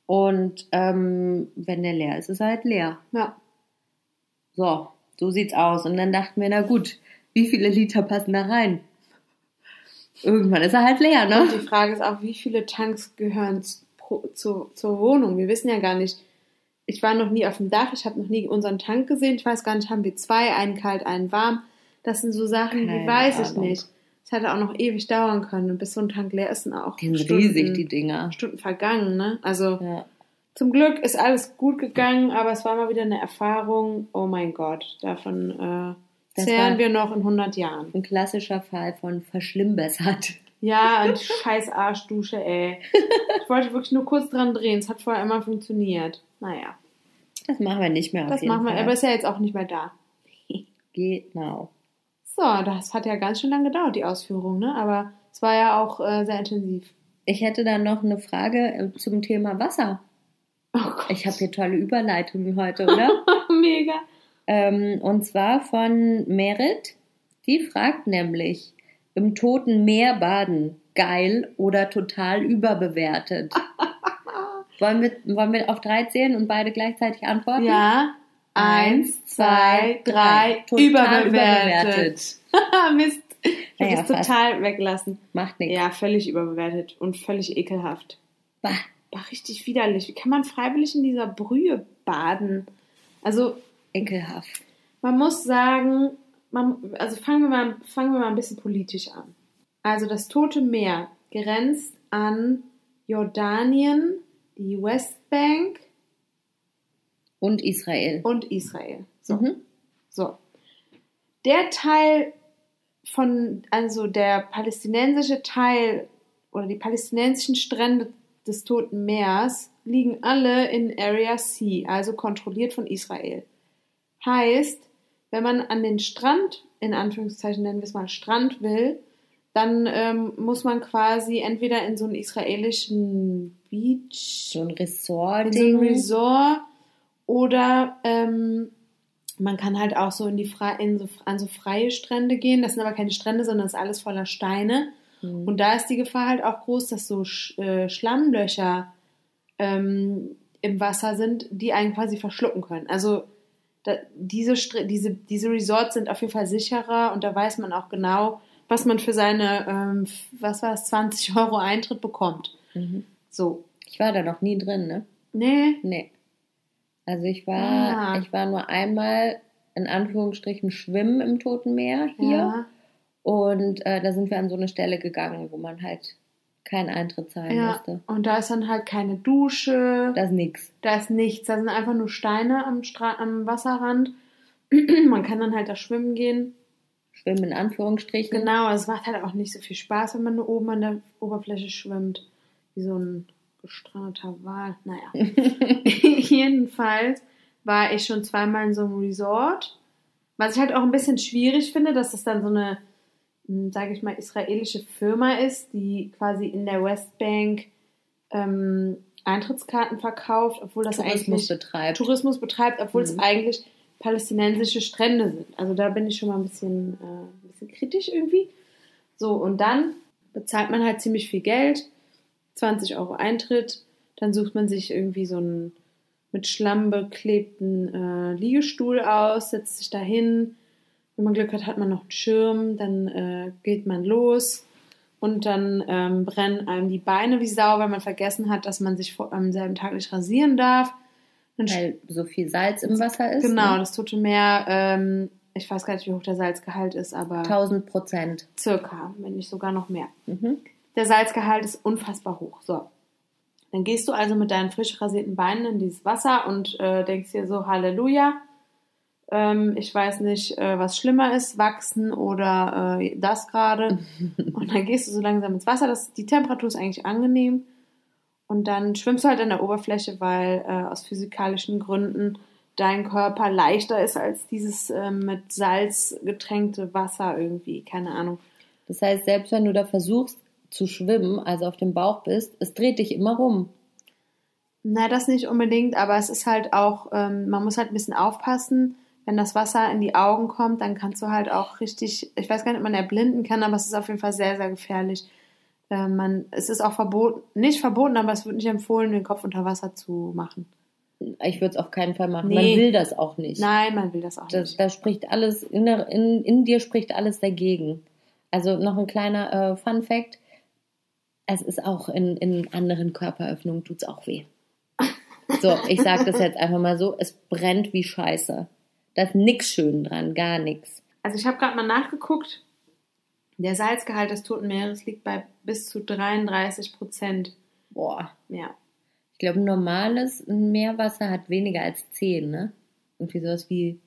Und ähm, wenn der leer ist, ist er halt leer. Ja. So, so sieht's aus. Und dann dachten wir, na gut, wie viele Liter passen da rein? Irgendwann ist er halt leer, ne? Und die Frage ist auch, wie viele Tanks gehören pro- zu, zur Wohnung? Wir wissen ja gar nicht. Ich war noch nie auf dem Dach, ich habe noch nie unseren Tank gesehen. Ich weiß gar nicht, haben wir zwei, einen kalt, einen warm. Das sind so Sachen, die Keine weiß ich Ahnung. nicht. Es hätte auch noch ewig dauern können. Und bis so ein Tank leer ist, sind auch Die sind Stunden, riesig, die Dinger. Stunden vergangen. Ne? Also Ja. zum Glück ist alles gut gegangen, aber es war mal wieder eine Erfahrung. Oh mein Gott, davon äh, Das zehren wir noch in 100 Jahren. Ein klassischer Fall von verschlimmbessert. Ja, und scheiß Arschdusche, ey. Ich wollte wirklich nur kurz dran drehen. Es hat vorher immer funktioniert. Naja, Das machen wir nicht mehr das machen wir. Fall. Aber ist ja jetzt auch nicht mehr da. Genau. So, das hat ja ganz schön lange gedauert, die Ausführung, ne? Aber es war ja auch äh, sehr intensiv. Ich hätte dann noch eine Frage äh, zum Thema Wasser. Oh Ich habe hier tolle Überleitungen heute, oder? mega. ähm, und zwar von Merit. Die fragt nämlich, im Toten Meer baden, geil oder total überbewertet? wollen, wir, wollen wir auf drei zählen und beide gleichzeitig antworten? Ja. Eins, zwei, drei. Total überbewertet. Mist. Ich habe Naja, das fast. total weggelassen. Macht nichts. Ja, völlig überbewertet und völlig ekelhaft. Bah. War richtig widerlich. Wie kann man freiwillig in dieser Brühe baden? Also, Ekelhaft. man muss sagen, man, also fangen wir, mal, fangen wir mal ein bisschen politisch an. Also, das Tote Meer grenzt an Jordanien, die Westbank Und Israel. und Israel. So. Mhm. So. Der Teil von, also der palästinensische Teil oder die palästinensischen Strände des Toten Meers liegen alle in Area C, also kontrolliert von Israel. Heißt, wenn man an den Strand, in Anführungszeichen nennen wir es mal Strand will, dann ähm, muss man quasi entweder in so einen israelischen Beach So ein Resort. in so ein Resort oder ähm, man kann halt auch so in die Fre in so, an so freie Strände gehen. Das sind aber keine Strände, sondern es ist alles voller Steine. Mhm. Und da ist die Gefahr halt auch groß, dass so Sch äh, Schlammlöcher ähm, im Wasser sind, die einen quasi verschlucken können. Also da, diese, diese, diese Resorts sind auf jeden Fall sicherer und da weiß man auch genau, was man für seine, ähm, was war es, 20 Euro Eintritt bekommt. Mhm. So. Ich war da noch nie drin, ne? Nee, Nee. Also ich war, Ah. ich war nur einmal in Anführungsstrichen schwimmen im Toten Meer hier. Ja. Und äh, da sind wir an so eine Stelle gegangen, wo man halt keinen Eintritt zahlen Ja, musste. und da ist dann halt keine Dusche, Das ist nix. da ist nichts, da sind einfach nur Steine am, Stra am Wasserrand. Man kann dann halt da schwimmen gehen. Schwimmen in Anführungsstrichen. Genau, es macht halt auch nicht so viel Spaß, wenn man nur oben an der Oberfläche schwimmt. Wie so ein gestrandeter Wal. Naja. Jedenfalls war ich schon zweimal in so einem Resort. Was ich halt auch ein bisschen schwierig finde, dass es dann so eine, sage ich mal, israelische Firma ist, die quasi in der Westbank ähm, Eintrittskarten verkauft, obwohl das Tourismus eigentlich betreibt. Tourismus betreibt, obwohl es Mhm. eigentlich palästinensische Strände sind. Also da bin ich schon mal ein bisschen, äh, ein bisschen kritisch irgendwie. So, und dann bezahlt man halt ziemlich viel Geld, 20 Euro Eintritt, dann sucht man sich irgendwie so einen mit Schlamm beklebten äh, Liegestuhl aus, setzt sich da hin. Wenn man Glück hat, hat man noch einen Schirm, dann äh, geht man los und dann ähm, brennen einem die Beine wie Sau, weil man vergessen hat, dass man sich vor, am selben Tag nicht rasieren darf. Dann Weil so viel Salz im Wasser ist. Genau, Ne? das Tote Meer, ähm, ich weiß gar nicht, wie hoch der Salzgehalt ist, aber 1000 Prozent. circa, wenn nicht sogar noch mehr. Mhm. Der Salzgehalt ist unfassbar hoch. So. Dann gehst du also mit deinen frisch rasierten Beinen in dieses Wasser und äh, denkst dir so, Halleluja. Ähm, ich weiß nicht, äh, was schlimmer ist, wachsen oder äh, das gerade. und dann gehst du so langsam ins Wasser. Das, die Temperatur ist eigentlich angenehm. Und dann schwimmst du halt an der Oberfläche, weil äh, aus physikalischen Gründen dein Körper leichter ist als dieses ähm, mit Salz getränkte Wasser irgendwie. Keine Ahnung. Das heißt, selbst wenn du da versuchst zu schwimmen, also auf dem Bauch bist, es dreht dich immer rum. Na, das nicht unbedingt, aber es ist halt auch, ähm, man muss halt ein bisschen aufpassen. Wenn das Wasser in die Augen kommt, dann kannst du halt auch richtig, ich weiß gar nicht, ob man erblinden kann, aber es ist auf jeden Fall sehr, sehr gefährlich. äh, man, es ist auch verboten, nicht verboten, aber es wird nicht empfohlen, den Kopf unter Wasser zu machen. Ich würde es auf keinen Fall machen. Nee. Man will das auch nicht. Nein, man will das auch Das, nicht. da spricht alles, in, der- in, in dir spricht alles dagegen. Also noch ein kleiner äh, Fun Fact. Es ist auch in, in anderen Körperöffnungen tut's auch weh. So, ich sage das jetzt einfach mal so. Es brennt wie Scheiße. Da ist nix schön dran, gar nichts. Also ich habe gerade mal nachgeguckt. Der Salzgehalt des Toten Meeres liegt bei bis zu 33 Prozent. Boah. Ja. Ich glaube, normales Meerwasser hat weniger als 10, ne? Irgendwie sowas wie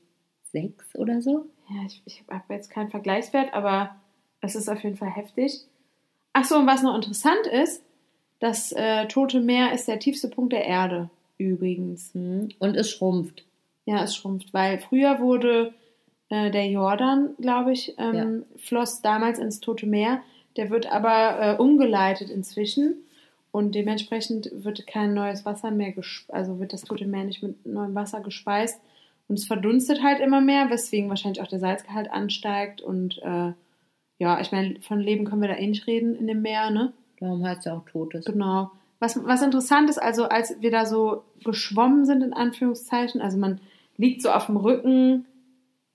6 oder so. Ja, ich, ich habe jetzt keinen Vergleichswert, aber es ist auf jeden Fall heftig. Ach so, und was noch interessant ist, das äh, Tote Meer ist der tiefste Punkt der Erde, übrigens. Hm. Und es schrumpft. Ja, es schrumpft, weil früher wurde äh, der Jordan, glaube ich, ähm, floss damals ins Tote Meer. Der wird aber äh, umgeleitet inzwischen und dementsprechend wird kein neues Wasser mehr, also wird das Tote Meer nicht mit neuem Wasser gespeist und es verdunstet halt immer mehr, weswegen wahrscheinlich auch der Salzgehalt ansteigt und äh, ja, ich meine, von Leben können wir da eh nicht reden in dem Meer, ne? Darum heißt es ja auch Totes. Genau. Was, was interessant ist, also als wir da so geschwommen sind, in Anführungszeichen, also man liegt so auf dem Rücken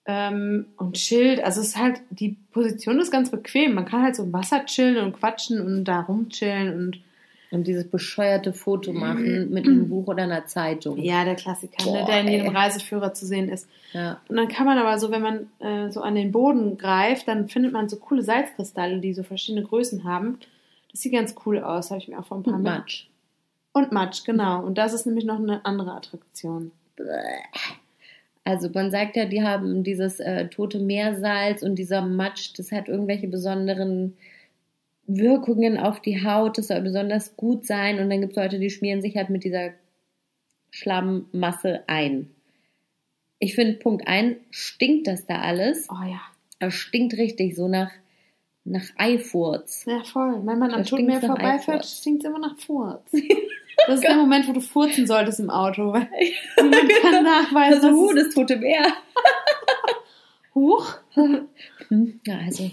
ähm, und chillt. Also es ist halt, die Position ist ganz bequem. Man kann halt so im Wasser chillen und quatschen und da rumchillen und Und dieses bescheuerte Foto machen mit einem Buch oder einer Zeitung. ja, der Klassiker, ne, Boah, der in jedem ey. Reiseführer zu sehen ist. Ja. Und dann kann man aber so, wenn man äh, so an den Boden greift, dann findet man so coole Salzkristalle, die so verschiedene Größen haben. Das sieht ganz cool aus, habe ich mir auch vor ein paar Und Matsch. Und Matsch, genau. Und das ist nämlich noch eine andere Attraktion. Also man sagt ja, die haben dieses äh, tote Meersalz und dieser Matsch, das hat irgendwelche besonderen Wirkungen auf die Haut, das soll besonders gut sein. Und dann gibt es Leute, die schmieren sich halt mit dieser Schlammmasse ein. Ich finde, Punkt 1, stinkt das da alles. Oh ja. Es stinkt richtig, so nach, nach Eifurz. Ja, voll. Wenn man am Toten Meer vorbeifährt, stinkt es immer nach Furz. Das ist der Moment, wo du furzen solltest im Auto. Weil niemand kann nachweisen, Also, uh, es das tote Meer. hoch. Hm, Ja, also.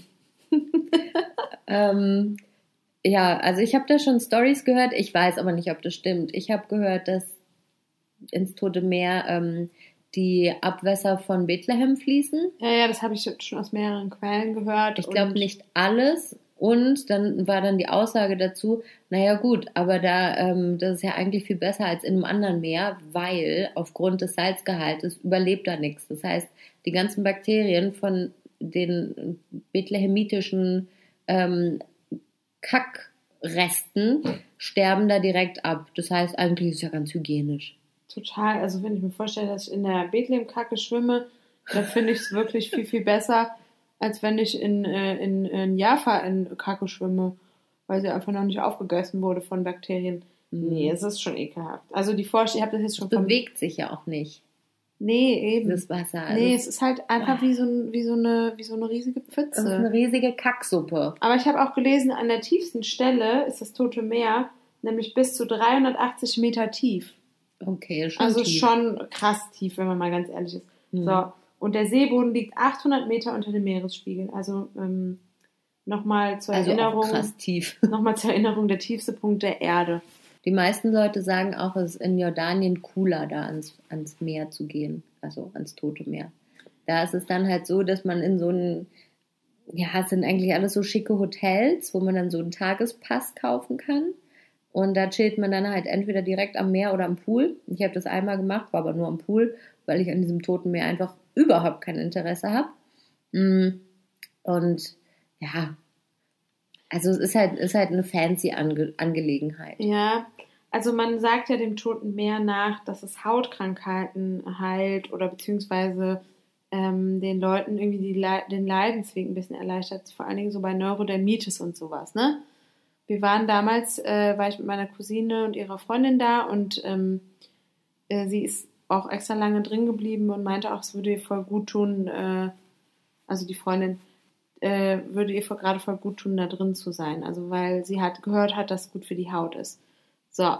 ähm, ja, also ich habe da schon Stories gehört. Ich weiß aber nicht, ob das stimmt. Ich habe gehört, dass ins Tote Meer ähm, die Abwässer von Bethlehem fließen. Ja, ja, das habe ich schon aus mehreren Quellen gehört. Ich glaube nicht alles. Und dann war dann die Aussage dazu, naja gut, aber da, ähm, das ist ja eigentlich viel besser als in einem anderen Meer, weil aufgrund des Salzgehaltes überlebt da nichts. Das heißt, die ganzen Bakterien von den bethlehemitischen ähm, Kackresten sterben da direkt ab. Das heißt, eigentlich ist es ja ganz hygienisch. Total. Also, wenn ich mir vorstelle, dass ich in der Bethlehem-Kacke schwimme, dann finde ich es wirklich viel, viel besser, als wenn ich in, äh, in, in Jaffa in Kacke schwimme, weil sie einfach noch nicht aufgegessen wurde von Bakterien. Nee, es ist schon ekelhaft. Also, die Vorstellung, ich habe das jetzt schon Es bewegt sich ja auch nicht, Nee, eben. das Wasser. Also Nee, es ist halt einfach wie so, ein, wie so, eine, wie so eine riesige es ist eine Pfütze. riesige Kacksuppe. Aber ich habe auch gelesen, an der tiefsten Stelle ist das Tote Meer nämlich bis zu 380 Meter tief. Okay, schon also tief. schon krass tief, wenn man mal ganz ehrlich ist. Mhm. So, und der Seeboden liegt 800 Meter unter dem Meeresspiegel. Also ähm, nochmal zur Also Erinnerung, krass tief. nochmal zur Erinnerung der tiefste Punkt der Erde. Die meisten Leute sagen auch, es ist in Jordanien cooler, da ans, ans Meer zu gehen, also ans Tote Meer. Da ist es dann halt so, dass man in so einen, ja, es sind eigentlich alles so schicke Hotels, wo man dann so einen Tagespass kaufen kann. Und da chillt man dann halt entweder direkt am Meer oder am Pool. Ich habe das einmal gemacht, war aber nur am Pool, weil ich an diesem Toten Meer einfach überhaupt kein Interesse habe. Mm. Und ja, also es ist halt, ist halt eine fancy Ange Angelegenheit. Ja, also man sagt ja dem Toten Meer nach, dass es Hautkrankheiten heilt oder beziehungsweise ähm, den Leuten irgendwie Le den Leidensweg ein bisschen erleichtert, vor allen Dingen so bei Neurodermitis und sowas, ne? Wir waren damals, äh, war ich mit meiner Cousine und ihrer Freundin da und ähm, äh, sie ist auch extra lange drin geblieben und meinte auch, es würde ihr voll gut tun, äh, also die Freundin, äh, würde ihr gerade voll gut tun, da drin zu sein. Also weil sie halt gehört hat, dass es gut für die Haut ist. So.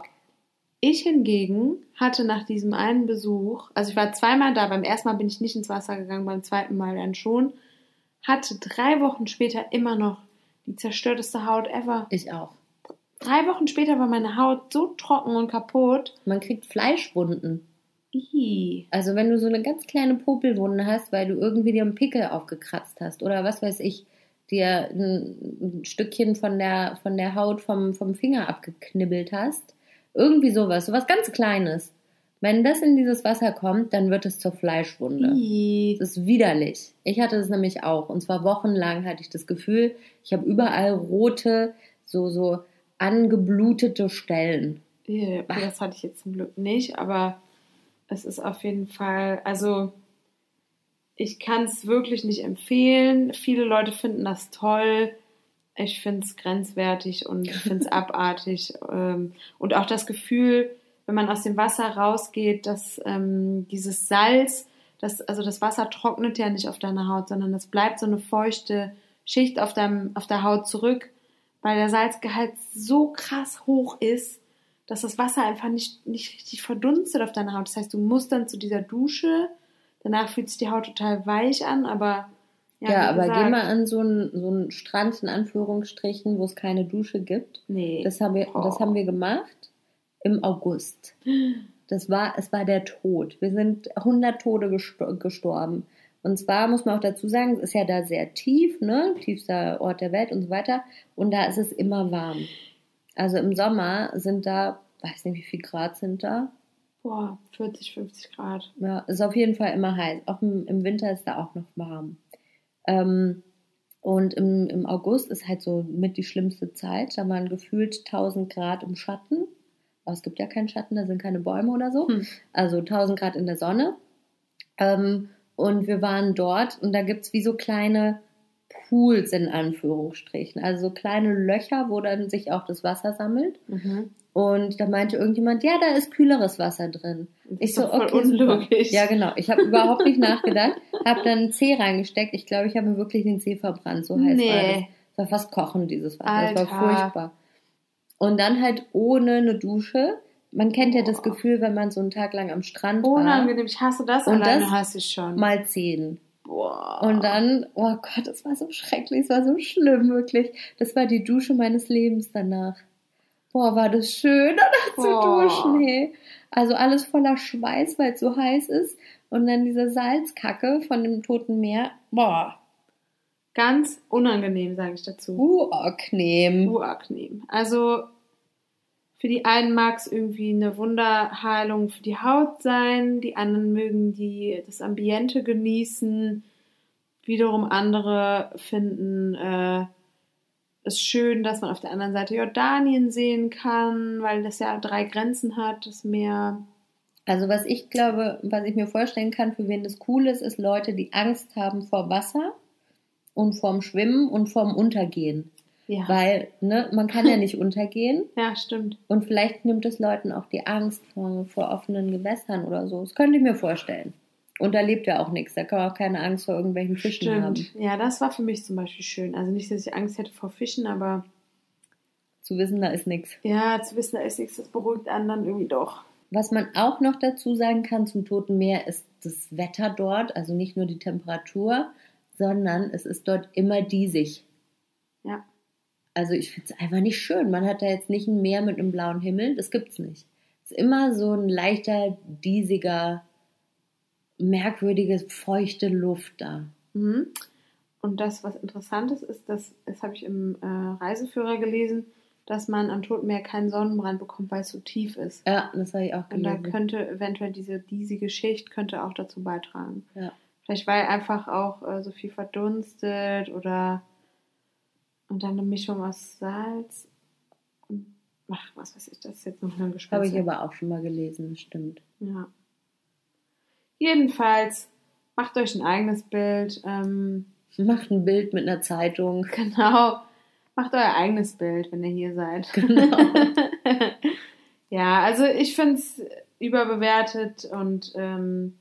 Ich hingegen hatte nach diesem einen Besuch, also ich war zweimal da, beim ersten Mal bin ich nicht ins Wasser gegangen, beim zweiten Mal dann schon, hatte drei Wochen später immer noch die zerstörteste Haut ever. Ich auch. Drei Wochen später war meine Haut so trocken und kaputt. Man kriegt Fleischwunden. Ih. Also wenn du so eine ganz kleine Popelwunde hast, weil du irgendwie dir einen Pickel aufgekratzt hast oder was weiß ich, dir ein, ein Stückchen von der, von der Haut vom, vom Finger abgeknibbelt hast. Irgendwie sowas, sowas ganz Kleines. Wenn das in dieses Wasser kommt, dann wird es zur Fleischwunde. Ih. Das ist widerlich. Ich hatte es nämlich auch. Und zwar wochenlang hatte ich das Gefühl, ich habe überall rote, so, so angeblutete Stellen. Okay, Das hatte ich jetzt zum Glück nicht, aber es ist auf jeden Fall, also ich kann es wirklich nicht empfehlen. Viele Leute finden das toll. Ich finde es grenzwertig und ich finde es abartig. Ähm, und auch das Gefühl, wenn man aus dem Wasser rausgeht, dass ähm, dieses Salz, das, also das Wasser trocknet ja nicht auf deiner Haut, sondern es bleibt so eine feuchte Schicht auf, deinem, auf der Haut zurück, weil der Salzgehalt so krass hoch ist, dass das Wasser einfach nicht, nicht richtig verdunstet auf deiner Haut. Das heißt, du musst dann zu dieser Dusche, danach fühlt sich die Haut total weich an, aber Ja, wie aber gesagt, geh mal an so einen, so einen Strand in Anführungsstrichen, wo es keine Dusche gibt. Nee. Das haben wir, das Oh. haben wir gemacht im August. Das war, es war der Tod. Wir sind 100 Tode gesto gestorben. Und zwar muss man auch dazu sagen, es ist ja da sehr tief, ne? Tiefster Ort der Welt und so weiter. Und da ist es immer warm. Also im Sommer sind da, weiß nicht, wie viel Grad sind da. Boah, 40, 50 Grad. Ja, ist auf jeden Fall immer heiß. Auch im, im Winter ist da auch noch warm. Ähm, und im, im August ist halt so mit die schlimmste Zeit. Da waren gefühlt 1000 Grad im Schatten. Aber es gibt ja keinen Schatten, da sind keine Bäume oder so. Hm. Also 1000 Grad in der Sonne. Ähm, und wir waren dort und da gibt's wie so kleine Pools in Anführungsstrichen. Also so kleine Löcher, wo dann sich auch das Wasser sammelt. Mhm. Und da meinte irgendjemand, ja, da ist kühleres Wasser drin. Das Ich ist so, okay, super. unlogisch. Ja, genau. Ich habe überhaupt nicht nachgedacht. Habe dann einen Zeh reingesteckt. Ich glaube, ich habe mir wirklich den Zeh verbrannt. So heiß Nee. war das. Es war fast kochend, dieses Wasser. Das war furchtbar. Und dann halt ohne eine Dusche. Man kennt ja das Gefühl, wenn man so einen Tag lang am Strand war. Unangenehm, ich hasse das, Und alleine das hasse ich schon. Mal zehn. Boah. Und dann, oh Gott, das war so schrecklich, es war so schlimm, wirklich. Das war die Dusche meines Lebens danach. Boah, war das schön, danach zu duschen, hey. Also alles voller Schweiß, weil es so heiß ist. Und dann diese Salzkacke von dem Toten Meer. Boah, Ganz unangenehm, sage ich dazu. unangenehm. Uracnehm. Also für die einen mag es irgendwie eine Wunderheilung für die Haut sein, die anderen mögen die das Ambiente genießen, wiederum andere finden äh, es schön, dass man auf der anderen Seite Jordanien sehen kann, weil das ja drei Grenzen hat, das Meer. Also was ich glaube, was ich mir vorstellen kann, für wen das cool ist, ist Leute, die Angst haben vor Wasser und vorm Schwimmen und vorm Untergehen. Ja, Weil, ne, man kann ja nicht untergehen. ja stimmt. Und vielleicht nimmt es Leuten auch die Angst vor, vor offenen Gewässern oder so. Das könnte ich mir vorstellen. Und da lebt ja auch nichts. Da kann man auch keine Angst vor irgendwelchen Fischen haben. Stimmt. Ja, das war für mich zum Beispiel schön. Also nicht, dass ich Angst hätte vor Fischen, aber Zu wissen, da ist nichts. ja, zu wissen, da ist nichts, das beruhigt einen dann irgendwie doch. Was man auch noch dazu sagen kann zum Toten Meer ist das Wetter dort. Also nicht nur die Temperatur, sondern es ist dort immer diesig. Ja. Also ich finde es einfach nicht schön. Man hat da jetzt nicht ein Meer mit einem blauen Himmel. Das gibt's nicht. Es ist immer so ein leichter, diesiger, merkwürdige, feuchte Luft da. Mhm. Und das, was interessant ist, ist, dass, das habe ich im äh, Reiseführer gelesen, dass man am Toten Meer keinen Sonnenbrand bekommt, weil es so tief ist. Ja, das habe ich auch Und da gelesen. könnte eventuell diese diesige Schicht könnte auch dazu beitragen. Ja. Vielleicht weil einfach auch äh, so viel verdunstet oder und dann eine Mischung aus Salz. und- Ach, was weiß ich, das ist jetzt noch ein Gespräch. Habe ich aber auch schon mal gelesen, das stimmt. Ja. Jedenfalls, macht euch ein eigenes Bild. Ähm, Macht ein Bild mit einer Zeitung. genau. Macht euer eigenes Bild, wenn ihr hier seid. Genau. ja, also ich finde es überbewertet und ähm,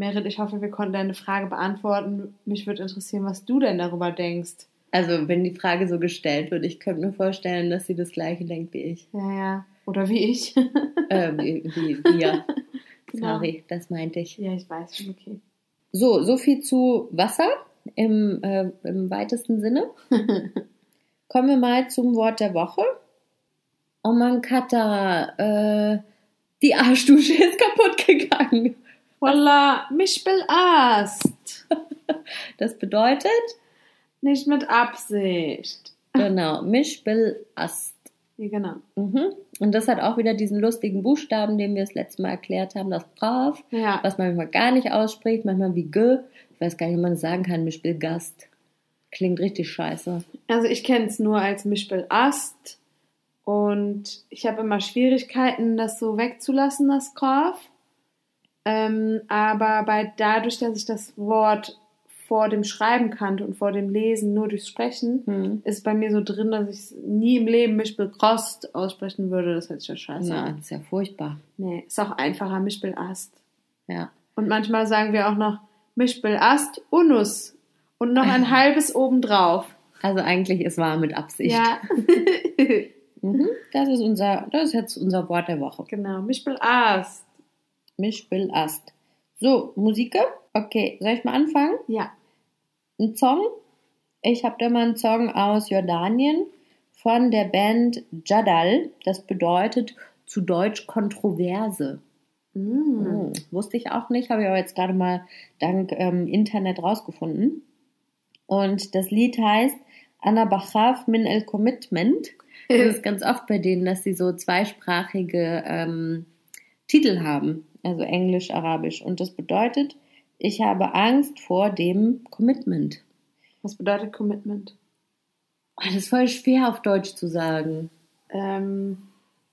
Merit, ich hoffe, wir konnten deine Frage beantworten. Mich würde interessieren, was du denn darüber denkst. Also, wenn die Frage so gestellt wird, ich könnte mir vorstellen, dass sie das Gleiche denkt wie ich. Ja, ja. Oder wie ich. Äh, wie, wie wir. Genau. Sorry, das meinte ich. ja, ich weiß schon, okay. So, so viel zu Wasser im, äh, im weitesten Sinne. kommen wir mal zum Wort der Woche. Oh mein Kata, äh, die Arschdusche ist kaputt gegangen. Voila, mich belast. Das bedeutet, Nicht mit Absicht. genau, mich belast. Ja, genau. Mhm. Und das hat auch wieder diesen lustigen Buchstaben, den wir das letzte Mal erklärt haben, das Brav, Ja. was man manchmal gar nicht ausspricht, manchmal wie G. Ich weiß gar nicht, wie man das sagen kann, mich Gast. Klingt richtig scheiße. Also ich kenne es nur als Mischbel Ast und ich habe immer Schwierigkeiten, das so wegzulassen, das Graf. Ähm, aber bei, dadurch, dass ich das Wort vor dem Schreiben kannte und vor dem Lesen nur durchs Sprechen, Hm. ist bei mir so drin, dass ich es nie im Leben Mischbel Krost aussprechen würde. Das hört sich ja scheiße an. das ist ja furchtbar. Nee, ist auch einfacher, Mischbel Ast. Ja. Und manchmal sagen wir auch noch Mischbel Ast, Unus und noch ein halbes obendrauf. Also eigentlich ist wahr mit Absicht. Ja. Mhm. Das ist unser, das ist jetzt unser Wort der Woche. Genau, Mischbel Ast. Mischbill Ast. So, Musik. Okay, soll ich mal anfangen? Ja. Ein Song. Ich habe da mal einen Song aus Jordanien von der Band Jadal. Das bedeutet zu Deutsch Kontroverse. Mm. Hm, wusste ich auch nicht, habe ich aber jetzt gerade mal dank ähm, Internet rausgefunden. Und das Lied heißt Anna Bachav min el Commitment. Das ist ganz oft bei denen, dass sie so zweisprachige ähm, Titel haben, also Englisch, Arabisch. Und das bedeutet, ich habe Angst vor dem Commitment. Was bedeutet Commitment? Oh, das ist voll schwer auf Deutsch zu sagen. Ähm,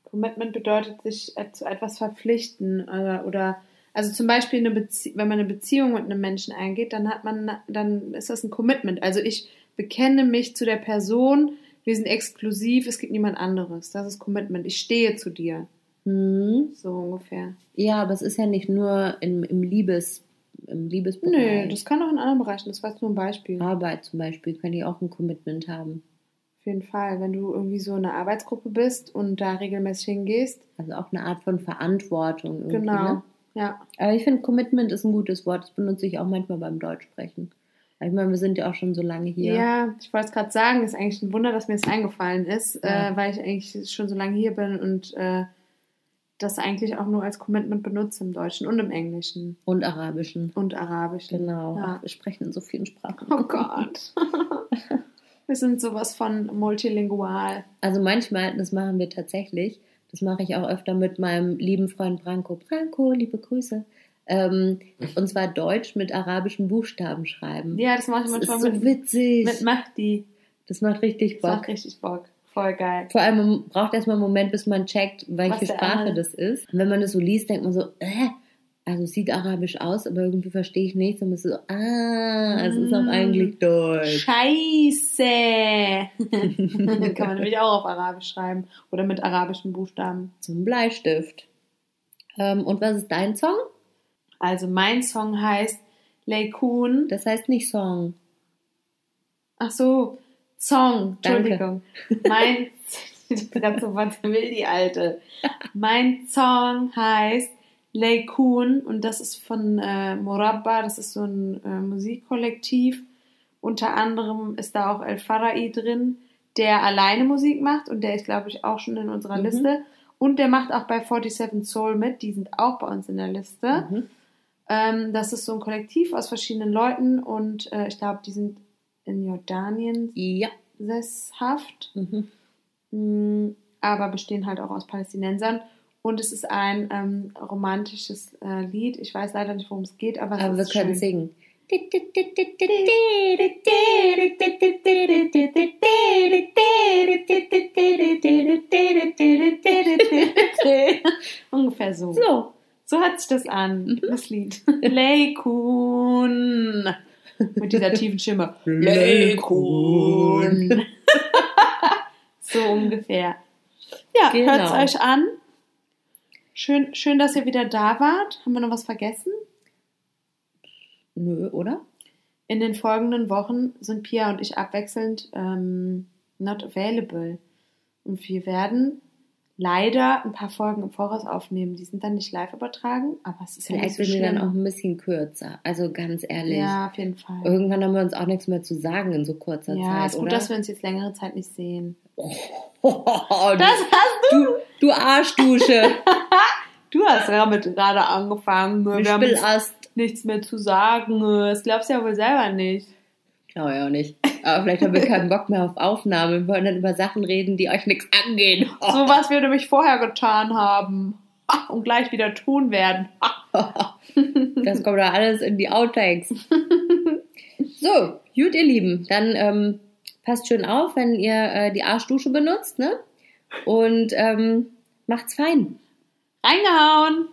Commitment bedeutet sich äh, zu etwas verpflichten oder, oder also zum Beispiel wenn man eine Beziehung mit einem Menschen eingeht, dann hat man, dann ist das ein Commitment. Also ich bekenne mich zu der Person, wir sind exklusiv, es gibt niemand anderes. Das ist Commitment. Ich stehe zu dir. Hm. So ungefähr. Ja, aber es ist ja nicht nur im, im Liebes, im Liebesbereich. Nö, das kann auch in anderen Bereichen. Das war jetzt nur ein Beispiel. Arbeit zum Beispiel kann die auch ein Commitment haben. Auf jeden Fall. Wenn du irgendwie so in einer Arbeitsgruppe bist und da regelmäßig hingehst. Also auch eine Art von Verantwortung. Irgendwie, Genau. Ne? Ja. Aber ich finde, Commitment ist ein gutes Wort. Das benutze ich auch manchmal beim Deutschsprechen. Ich meine, wir sind ja auch schon so lange hier. Ja, ich wollte es gerade sagen, ist eigentlich ein Wunder, dass mir das eingefallen ist, Ja. äh, weil ich eigentlich schon so lange hier bin und äh, das eigentlich auch nur als Commitment benutze im Deutschen und im Englischen Und Arabischen. und Arabischen. Genau. Ja. Wir sprechen in so vielen Sprachen. Oh Gott. Wir sind sowas von multilingual. Also manchmal, das machen wir tatsächlich, das mache ich auch öfter mit meinem lieben Freund Branko. Branko, liebe Grüße. Ähm, und zwar Deutsch mit arabischen Buchstaben schreiben. Ja, das mache ich das ist manchmal so mit, witzig. mit Mahdi. das macht richtig Das macht Bock. richtig Bock. Voll geil. Vor allem man braucht erstmal einen Moment, bis man checkt, welche Was Sprache das ist. Und wenn man das so liest, denkt man so, äh, also es sieht arabisch aus, aber irgendwie verstehe ich nichts. Und man ist so, ah, es ist auch Mm. eigentlich Deutsch. Scheiße. Kann man nämlich auch auf Arabisch schreiben oder mit arabischen Buchstaben. Zum Bleistift. Ähm, und was ist dein Song? Also mein Song heißt Leikun. Das heißt nicht Song. Ach so, Song. Danke. Entschuldigung. Mein, ich bin gerade so was will die alte. Mein Song heißt Leikun und das ist von äh, Morabba. Das ist so ein äh, Musikkollektiv. Unter anderem ist da auch El Farai drin, der alleine Musik macht und der ist, glaube ich, auch schon in unserer Mhm. Liste. Und der macht auch bei 47 Soul mit. Die sind auch bei uns in der Liste. Mhm. Ähm, das ist so ein Kollektiv aus verschiedenen Leuten und äh, ich glaube, die sind in Jordanien Ja. sesshaft, Mhm. mh, aber bestehen halt auch aus Palästinensern. Und es ist ein ähm, romantisches äh, Lied. Ich weiß leider nicht, worum es geht, aber es Aber wir können schön. singen. Ungefähr so. So. So hört sich das an, das Lied. Leikun. Mit dieser tiefen Stimme. Leikun. so ungefähr. Ja, Genau. hört es euch an. Schön, schön, dass ihr wieder da wart. Haben wir noch was vergessen? Nö, oder? In den folgenden Wochen sind Pia und ich abwechselnd ähm, not available. Und wir werden leider ein paar Folgen im Voraus aufnehmen. Die sind dann nicht live übertragen, aber es ist ja nicht Vielleicht so sind wir dann auch ein bisschen kürzer. Also ganz ehrlich. Ja, auf jeden Fall. Irgendwann haben wir uns auch nichts mehr zu sagen in so kurzer Ja, Zeit. ist gut, oder? dass wir uns jetzt längere Zeit nicht sehen. du, Das hast du, du Arschdusche. du hast damit gerade angefangen. Ich Wir haben nichts mehr zu sagen. Das glaubst du ja wohl selber nicht. Glaube ich auch nicht. Aber vielleicht haben wir keinen Bock mehr auf Aufnahme. Wir wollen dann über Sachen reden, die euch nichts angehen. So was wir nämlich vorher getan haben. Und gleich wieder tun werden. Das kommt doch alles in die Outtakes. So, gut, ihr Lieben. Dann ähm, passt schön auf, wenn ihr äh, die Arschdusche benutzt, ne? Und ähm, macht's fein. Reingehauen!